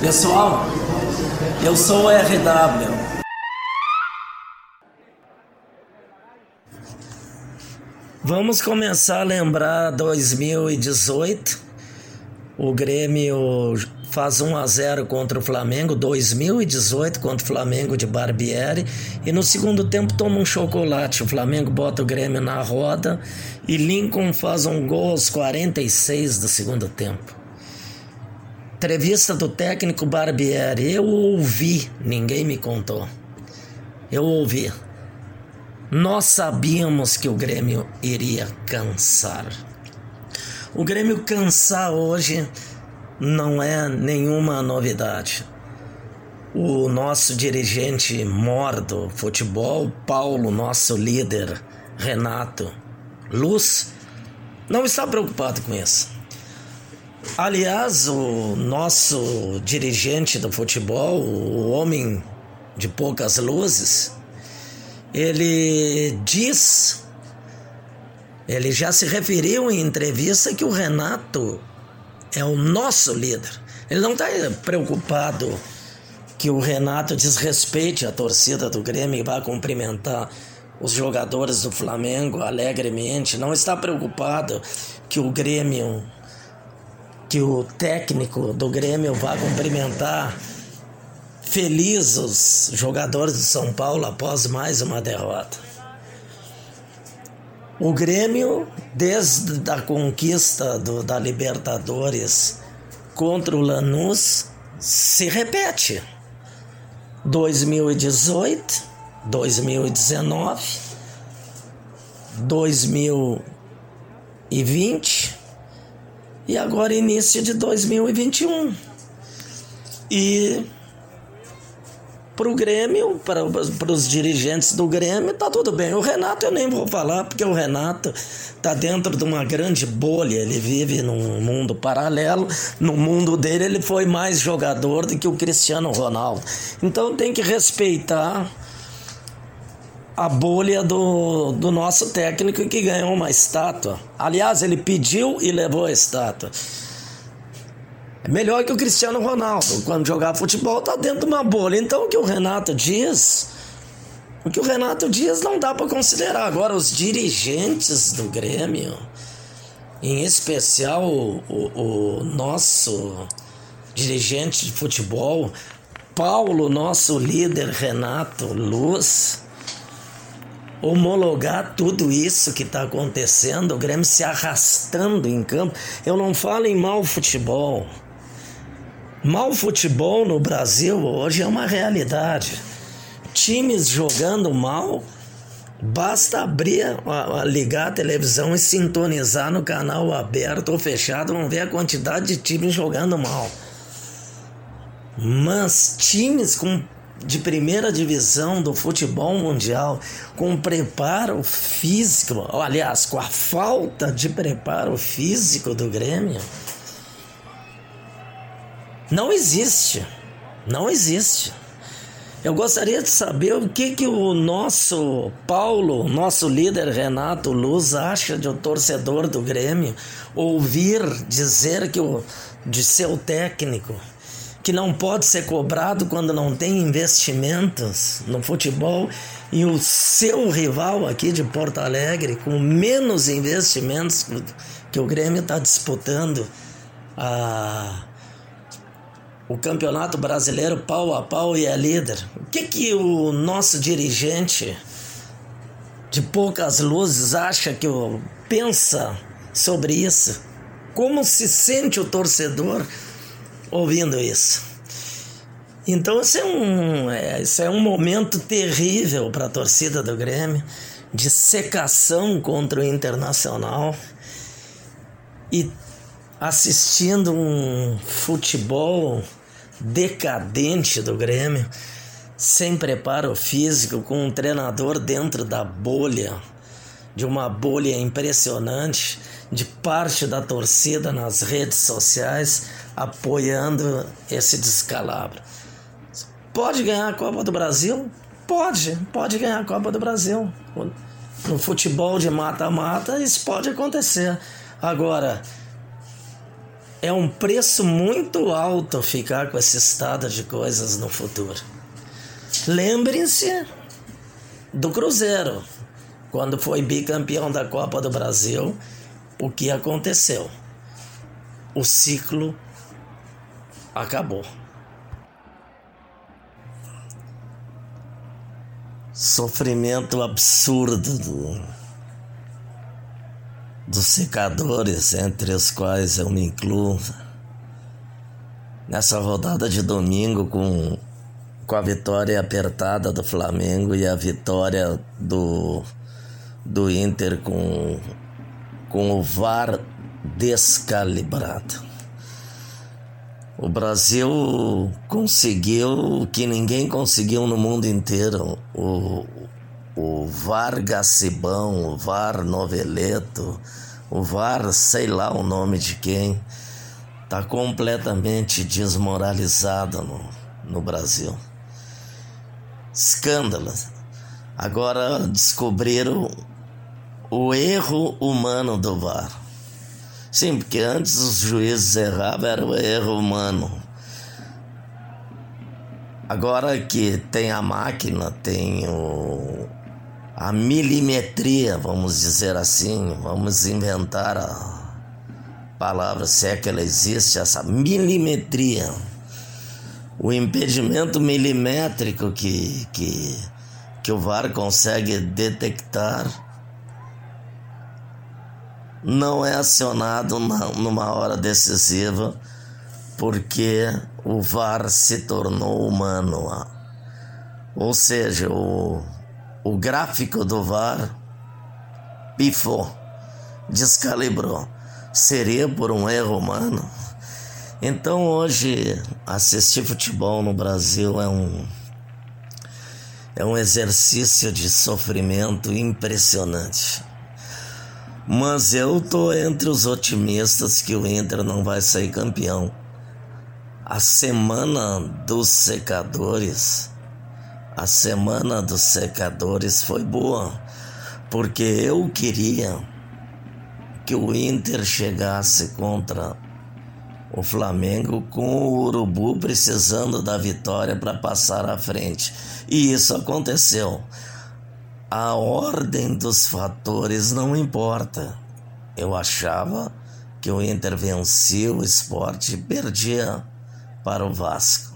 Pessoal, eu sou o RW. Vamos começar a lembrar 2018. O Grêmio faz 1 a 0 contra o Flamengo, 2018 contra o Flamengo de Barbieri, e no segundo tempo toma um chocolate. O Flamengo bota o Grêmio na roda e Lincoln faz um gol aos 46 do segundo tempo. Entrevista do técnico Barbieri. Eu ouvi, ninguém me contou. Eu ouvi. Nós sabíamos que o Grêmio iria cansar. O Grêmio cansar hoje não é nenhuma novidade. O nosso dirigente mor do futebol, Paulo, nosso líder, Renato Luz, não está preocupado com isso. Aliás, o nosso dirigente do futebol, o homem de poucas luzes, ele diz, ele já se referiu em entrevista que o Renato é o nosso líder. Ele não está preocupado que o Renato desrespeite a torcida do Grêmio e vá cumprimentar os jogadores do Flamengo alegremente. Não está preocupado que o Grêmio que o técnico do Grêmio vá cumprimentar feliz os jogadores de São Paulo após mais uma derrota. O Grêmio, desde a conquista do, da Libertadores contra o Lanús, se repete. 2018, 2019, 2020 e agora início de 2021. E para o Grêmio, para os dirigentes do Grêmio, tá tudo bem. O Renato eu nem vou falar, porque o Renato tá dentro de uma grande bolha, ele vive num mundo paralelo. No mundo dele, ele foi mais jogador do que o Cristiano Ronaldo. Então tem que respeitar a bolha do, do nosso técnico que ganhou uma estátua. Aliás, ele pediu e levou a estátua. É melhor que o Cristiano Ronaldo. Quando jogar futebol, tá dentro de uma bolha. Então, o que o Renato diz. O que o Renato diz não dá para considerar. Agora, os dirigentes do Grêmio, em especial o, o, o nosso dirigente de futebol, Paulo, nosso líder Renato Luz homologar tudo isso que está acontecendo, o Grêmio se arrastando em campo. Eu não falo em mau futebol. Mau futebol no Brasil hoje é uma realidade. Times jogando mal, basta abrir, ligar a televisão e sintonizar no canal aberto ou fechado, vão ver a quantidade de times jogando mal. Mas times com de primeira divisão do futebol mundial, com preparo físico, aliás, com a falta de preparo físico do Grêmio, não existe. Não existe. Eu gostaria de saber o que, que o nosso Paulo, nosso líder Renato Luz, acha de um torcedor do Grêmio ouvir dizer que o, de seu técnico que não pode ser cobrado quando não tem investimentos no futebol e o seu rival aqui de Porto Alegre com menos investimentos que o Grêmio está disputando a o Campeonato Brasileiro pau a pau e é líder. O que que o nosso dirigente de poucas luzes acha que pensa sobre isso? Como se sente o torcedor ouvindo isso. Então isso é um, é, isso é um momento terrível para a torcida do Grêmio, de secação contra o Internacional e assistindo um futebol decadente do Grêmio, sem preparo físico, com um treinador dentro da bolha, de uma bolha impressionante, de parte da torcida nas redes sociais apoiando esse descalabro. Pode ganhar a Copa do Brasil? Pode, pode ganhar a Copa do Brasil. No futebol de mata-mata, isso pode acontecer. Agora, é um preço muito alto ficar com esse estado de coisas no futuro. Lembrem-se do Cruzeiro, quando foi bicampeão da Copa do Brasil, o que aconteceu? O ciclo acabou. Sofrimento absurdo do, dos secadores, entre os quais eu me incluo. Nessa rodada de domingo, com, com a vitória apertada do Flamengo e a vitória do, do Inter com, com o VAR descalibrado. O Brasil conseguiu o que ninguém conseguiu no mundo inteiro. O, o VAR Gacibão, o VAR Noveleto, o VAR sei lá o nome de quem, está completamente desmoralizado no, no Brasil. Escândalo. Agora descobriram o erro humano do VAR. Sim, porque antes os juízes erravam, era o erro humano. Agora que tem a máquina, tem o, a milimetria, vamos dizer assim, vamos inventar a palavra, se é que ela existe, essa milimetria, o impedimento milimétrico que, que, que o VAR consegue detectar não é acionado numa hora decisiva porque o VAR se tornou humano. Ou seja, o, o gráfico do VAR pifou, descalibrou. Seria por um erro humano? Então hoje assistir futebol no Brasil é um é um exercício de sofrimento impressionante. Mas eu tô entre os otimistas que o Inter não vai sair campeão. A semana dos secadores, a semana dos secadores foi boa, porque eu queria que o Inter chegasse contra o Flamengo com o Urubu precisando da vitória para passar à frente. E isso aconteceu. A ordem dos fatores não importa. Eu achava que o Inter vencia o esporte e perdia para o Vasco.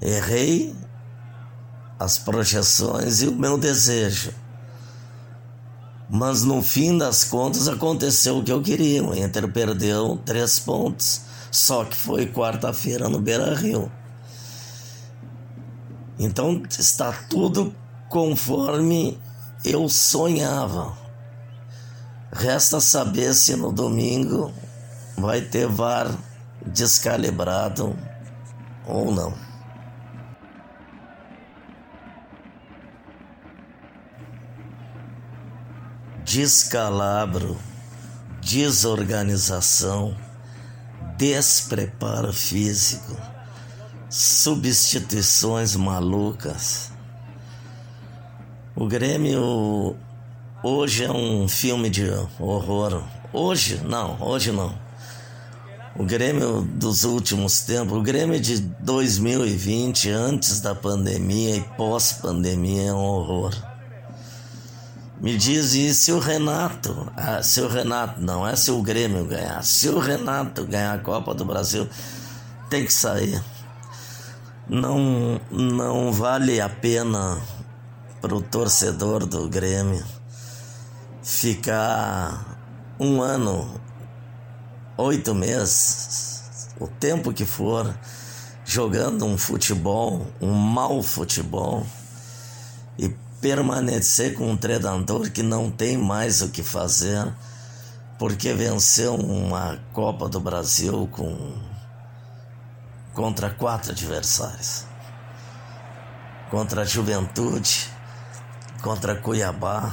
Errei as projeções e o meu desejo. Mas no fim das contas aconteceu o que eu queria. O Inter perdeu três pontos, só que foi quarta-feira no Beira Rio. Então está tudo conforme eu sonhava. Resta saber se no domingo vai ter VAR descalibrado ou não. Descalabro, desorganização, despreparo físico, substituições malucas o Grêmio hoje é um filme de horror. Hoje não, hoje não. O Grêmio dos últimos tempos, o Grêmio de 2020, antes da pandemia e pós-pandemia, é um horror. Me diz, e se o Renato, ah, se o Renato, não é se o Grêmio ganhar, se o Renato ganhar a Copa do Brasil, tem que sair. Não, não vale a pena para o torcedor do Grêmio ficar um ano, oito meses, o tempo que for, jogando um futebol, um mau futebol, e permanecer com um treinador que não tem mais o que fazer, porque venceu uma Copa do Brasil com contra quatro adversários. Contra a Juventude, contra Cuiabá,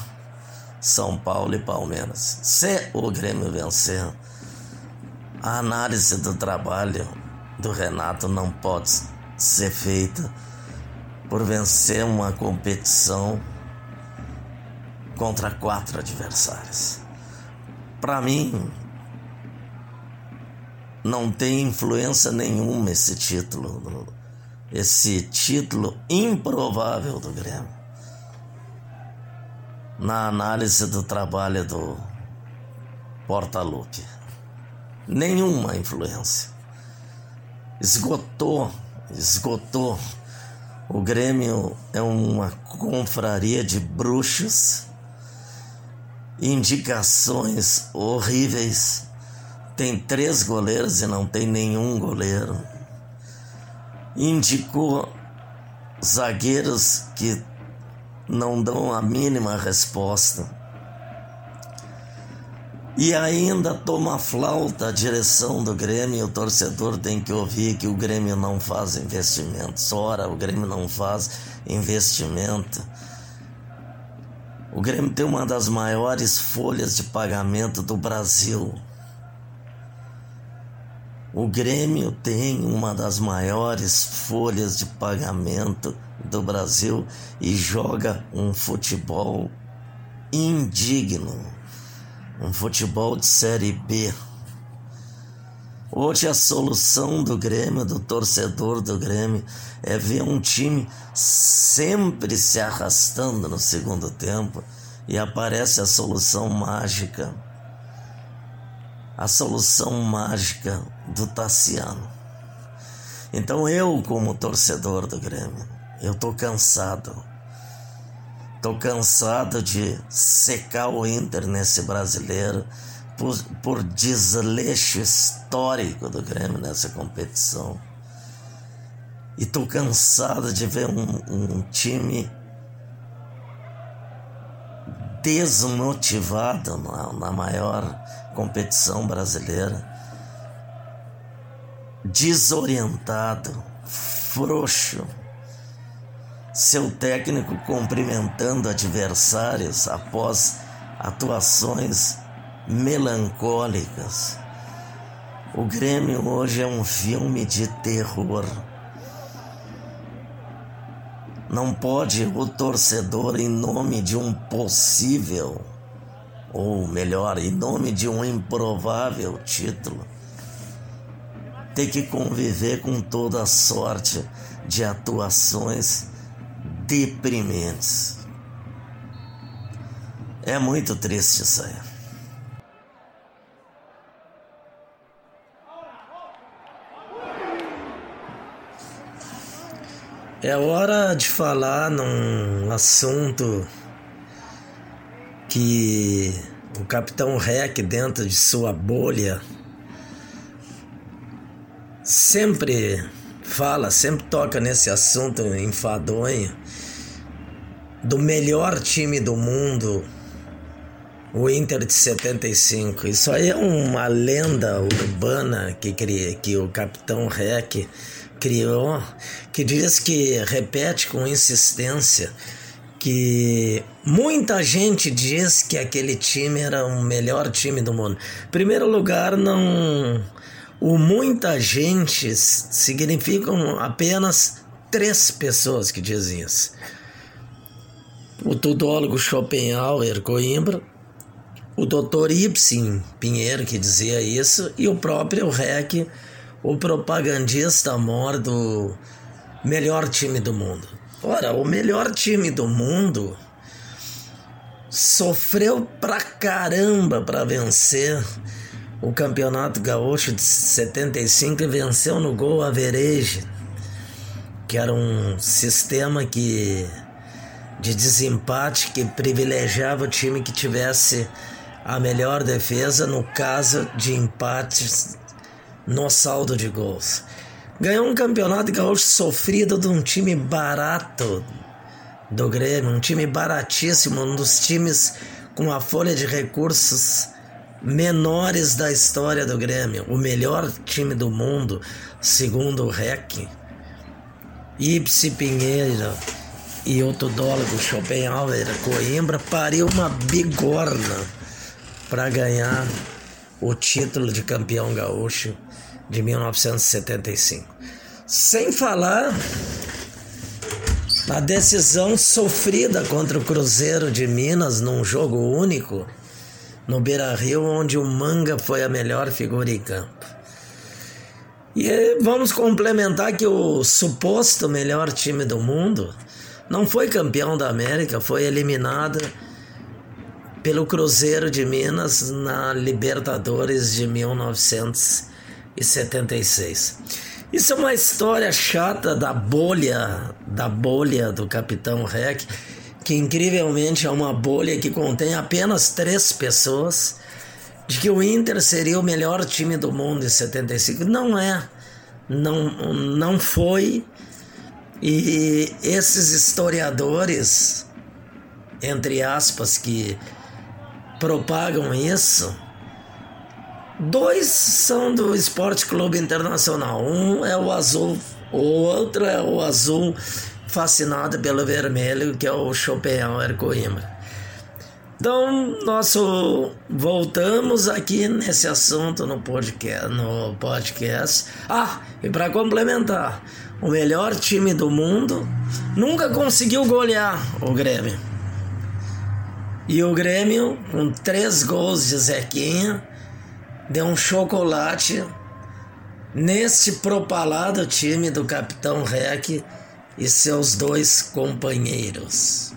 São Paulo e Palmeiras. Se o Grêmio vencer, a análise do trabalho do Renato não pode ser feita por vencer uma competição contra quatro adversários. Para mim, não tem influência nenhuma esse título, esse título improvável do Grêmio. Na análise do trabalho do Portaluppi. Nenhuma influência. Esgotou, esgotou. O Grêmio é uma confraria de bruxos, indicações horríveis tem três goleiros e não tem nenhum goleiro. Indicou zagueiros que não dão a mínima resposta. E ainda toma flauta a direção do Grêmio. O torcedor tem que ouvir que o Grêmio não faz investimentos. Ora, o Grêmio não faz investimento. O Grêmio tem uma das maiores folhas de pagamento do Brasil. O Grêmio tem uma das maiores folhas de pagamento do Brasil e joga um futebol indigno, um futebol de Série B. Hoje a solução do Grêmio, do torcedor do Grêmio, é ver um time sempre se arrastando no segundo tempo e aparece a solução mágica a solução mágica do Tassiano. Então eu, como torcedor do Grêmio, eu tô cansado. Tô cansado de secar o Inter nesse brasileiro por, por desleixo histórico do Grêmio nessa competição. E tô cansado de ver um, um time desmotivado na, na maior competição brasileira, desorientado, frouxo, seu técnico cumprimentando adversários após atuações melancólicas. O Grêmio hoje é um filme de terror. Não pode o torcedor, em nome de um possível, ou melhor, em nome de um improvável título, ter que conviver com toda sorte de atuações deprimentes. É muito triste isso aí. É hora de falar num assunto que o capitão Rec, dentro de sua bolha, sempre fala, sempre toca nesse assunto enfadonho do melhor time do mundo, o Inter de 75. Isso aí é uma lenda urbana que, que o capitão Rec criou, que diz que repete com insistência que muita gente diz que aquele time era o melhor time do mundo. Primeiro lugar, não o muita gente significam apenas três pessoas que dizem isso. O tudólogo Schopenhauer Coimbra, o doutor Ibsen Pinheiro que dizia isso e o próprio Rec o propagandista mor do melhor time do mundo. Ora, o melhor time do mundo sofreu pra caramba para vencer o Campeonato Gaúcho de 75 e venceu no gol average, que era um sistema que de desempate que privilegiava o time que tivesse a melhor defesa no caso de empates no saldo de gols. Ganhou um campeonato gaúcho sofrido de um time barato do Grêmio, um time baratíssimo, um dos times com a folha de recursos menores da história do Grêmio, o melhor time do mundo, segundo o REC. Ipsi Pinheiro e o tudólogo Schopenhauer Coimbra pariu uma bigorna para ganhar o título de campeão gaúcho de 1975. Sem falar A decisão sofrida contra o Cruzeiro de Minas num jogo único no Beira Rio, onde o Manga foi a melhor figura em campo. E vamos complementar que o suposto melhor time do mundo não foi campeão da América, foi eliminado pelo Cruzeiro de Minas na Libertadores de 1976. Isso é uma história chata da bolha, da bolha do Capitão Rec, que incrivelmente é uma bolha que contém apenas três pessoas, de que o Inter seria o melhor time do mundo em 75. Não é, não, não foi. E esses historiadores, entre aspas, que propagam isso, dois são do Esporte Clube Internacional. Um é o azul, o outro é o azul fascinado pelo vermelho, que é o Schopenhauer Coimbra. Então, nós voltamos aqui nesse assunto no podcast. No podcast. Ah, e para complementar, o melhor time do mundo nunca conseguiu golear o Grêmio. E o Grêmio, com três gols de Zequinha, deu um chocolate neste propalado time do Capitão Rec e seus dois companheiros.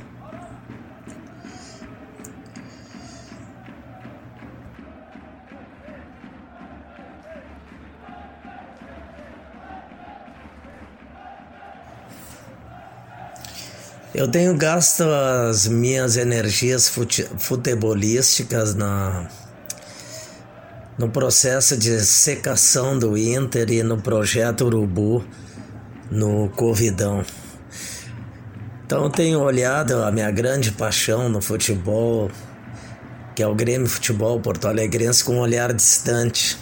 Eu tenho gasto as minhas energias fute futebolísticas na, no processo de secação do Inter e no projeto Urubu no Corridão. Então tenho olhado a minha grande paixão no futebol, que é o Grêmio Futebol Porto Alegrense, com um olhar distante.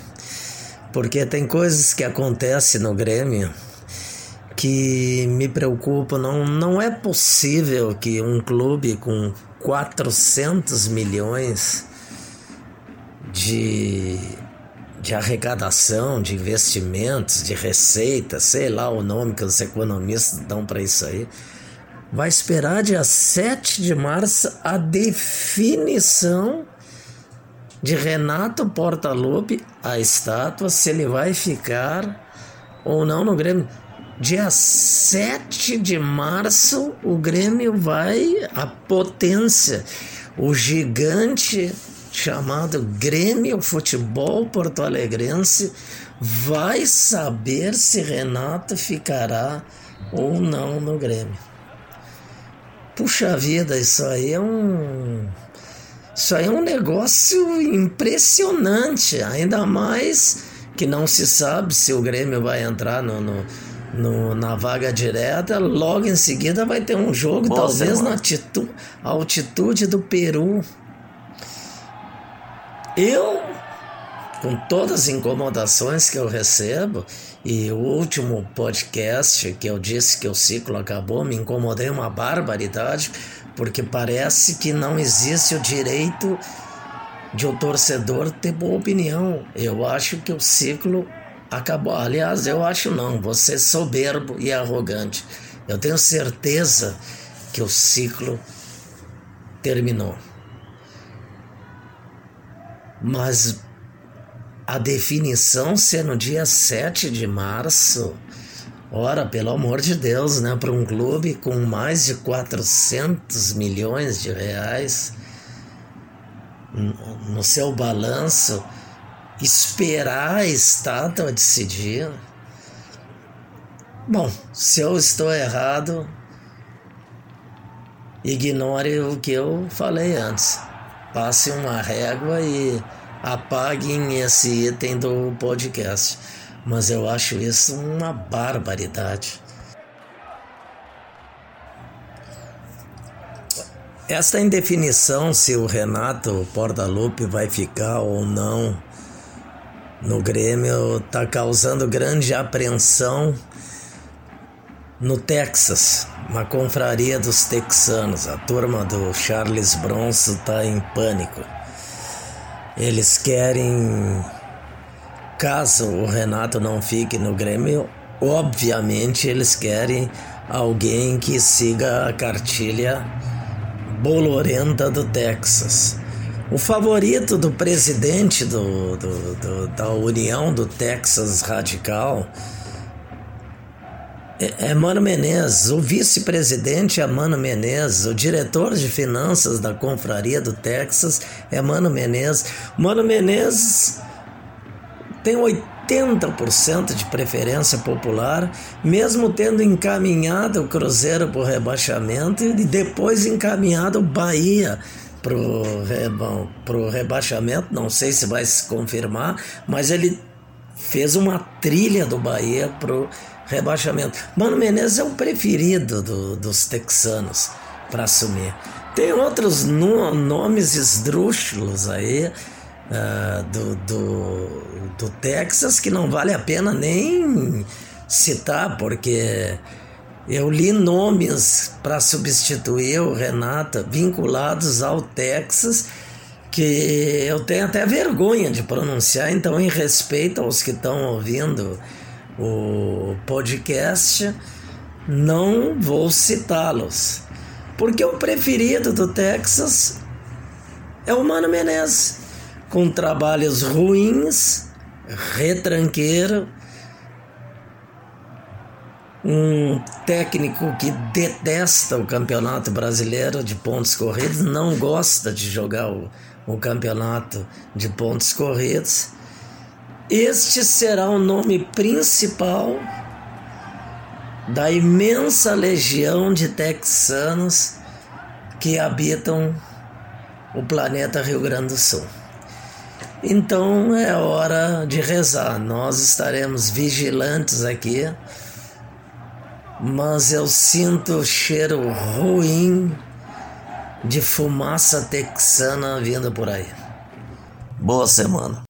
Porque tem coisas que acontecem no Grêmio que me preocupam. Não, não é possível que um clube com 400 milhões de de arrecadação, de investimentos, de receita, sei lá o nome que os economistas dão para isso aí, vai esperar dia 7 de março a definição de Renato Portaluppi, a estátua, se ele vai ficar ou não no Grêmio. Dia 7 de março, o Grêmio vai, a potência, o gigante chamado Grêmio Futebol Porto Alegrense vai saber se Renato ficará ou não no Grêmio. Puxa vida, isso aí é um. Isso aí é um negócio impressionante, ainda mais que não se sabe se o Grêmio vai entrar no, no, no na vaga direta. Logo em seguida vai ter um jogo, talvez na altitude do Peru. Eu, com todas as incomodações que eu recebo, e o último podcast que eu disse que o ciclo acabou, me incomodei uma barbaridade, porque parece que não existe o direito de o um torcedor ter boa opinião. Eu acho que o ciclo acabou. Aliás, eu acho não, você é soberbo e arrogante. Eu tenho certeza que o ciclo terminou. Mas a definição ser no dia 7 de março, ora, pelo amor de Deus, né? Para um clube com mais de 400 milhões de reais no seu balanço, esperar a estátua decidir. Bom, se eu estou errado, ignore o que eu falei antes passe uma régua e apaguem esse item do podcast. Mas eu acho isso uma barbaridade. Esta indefinição se o Renato Portaluppi vai ficar ou não no Grêmio está causando grande apreensão no Texas, uma confraria dos texanos, a turma do Charles Bronson está em pânico. Eles querem, caso o Renato não fique no Grêmio, obviamente eles querem alguém que siga a cartilha bolorenta do Texas. O favorito do presidente do, do, do, da União do Texas Radical é, é Mano Menezes, o vice-presidente é Mano Menezes, o diretor de finanças da Confraria do Texas é Mano Menezes. Mano Menezes tem 80% de preferência popular, mesmo tendo encaminhado o Cruzeiro para o rebaixamento e depois encaminhado o Bahia reba, pro rebaixamento, não sei se vai se confirmar, mas ele fez uma trilha do Bahia pro rebaixamento. Mano Menezes é o preferido do, dos texanos para assumir. Tem outros no, nomes esdrúxulos aí uh, do, do, do Texas que não vale a pena nem citar, porque eu li nomes para substituir o Renata vinculados ao Texas que eu tenho até vergonha de pronunciar, então, em respeito aos que estão ouvindo o podcast, não vou citá-los. Porque o preferido do Texas é o Mano Menezes, com trabalhos ruins, retranqueiro um técnico que detesta o campeonato brasileiro de pontos corridos, não gosta de jogar o, o campeonato de pontos corridos. Este será o nome principal da imensa legião de texanos que habitam o planeta Rio Grande do Sul. Então é hora de rezar. Nós estaremos vigilantes aqui mas eu sinto o cheiro ruim de fumaça texana vindo por aí. Boa semana.